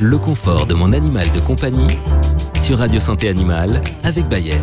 le confort de mon animal de compagnie sur Radio Santé Animale avec Bayer.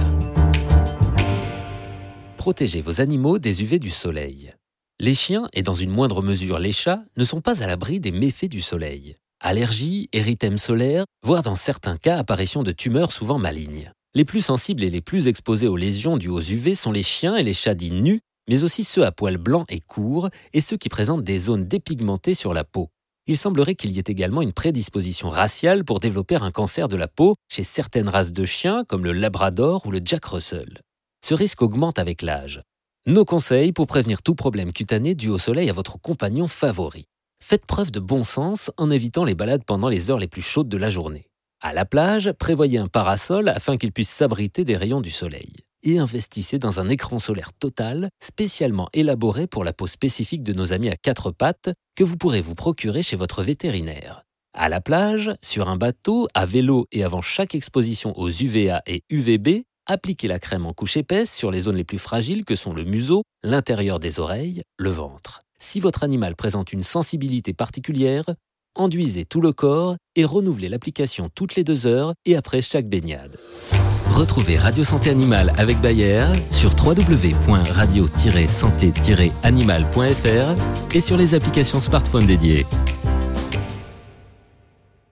Protégez vos animaux des UV du soleil. Les chiens, et dans une moindre mesure les chats, ne sont pas à l'abri des méfaits du soleil. Allergies, érythème solaire, voire dans certains cas apparition de tumeurs souvent malignes. Les plus sensibles et les plus exposés aux lésions dues aux UV sont les chiens et les chats dits nus, mais aussi ceux à poils blancs et courts et ceux qui présentent des zones dépigmentées sur la peau. Il semblerait qu'il y ait également une prédisposition raciale pour développer un cancer de la peau chez certaines races de chiens comme le Labrador ou le Jack Russell. Ce risque augmente avec l'âge. Nos conseils pour prévenir tout problème cutané dû au soleil à votre compagnon favori. Faites preuve de bon sens en évitant les balades pendant les heures les plus chaudes de la journée. À la plage, prévoyez un parasol afin qu'il puisse s'abriter des rayons du soleil et investissez dans un écran solaire total spécialement élaboré pour la peau spécifique de nos amis à quatre pattes que vous pourrez vous procurer chez votre vétérinaire. À la plage, sur un bateau, à vélo et avant chaque exposition aux UVA et UVB, appliquez la crème en couche épaisse sur les zones les plus fragiles que sont le museau, l'intérieur des oreilles, le ventre. Si votre animal présente une sensibilité particulière, enduisez tout le corps et renouvelez l'application toutes les deux heures et après chaque baignade. Retrouvez Radio Santé Animale avec Bayer sur www.radio-santé-animal.fr et sur les applications smartphone dédiées.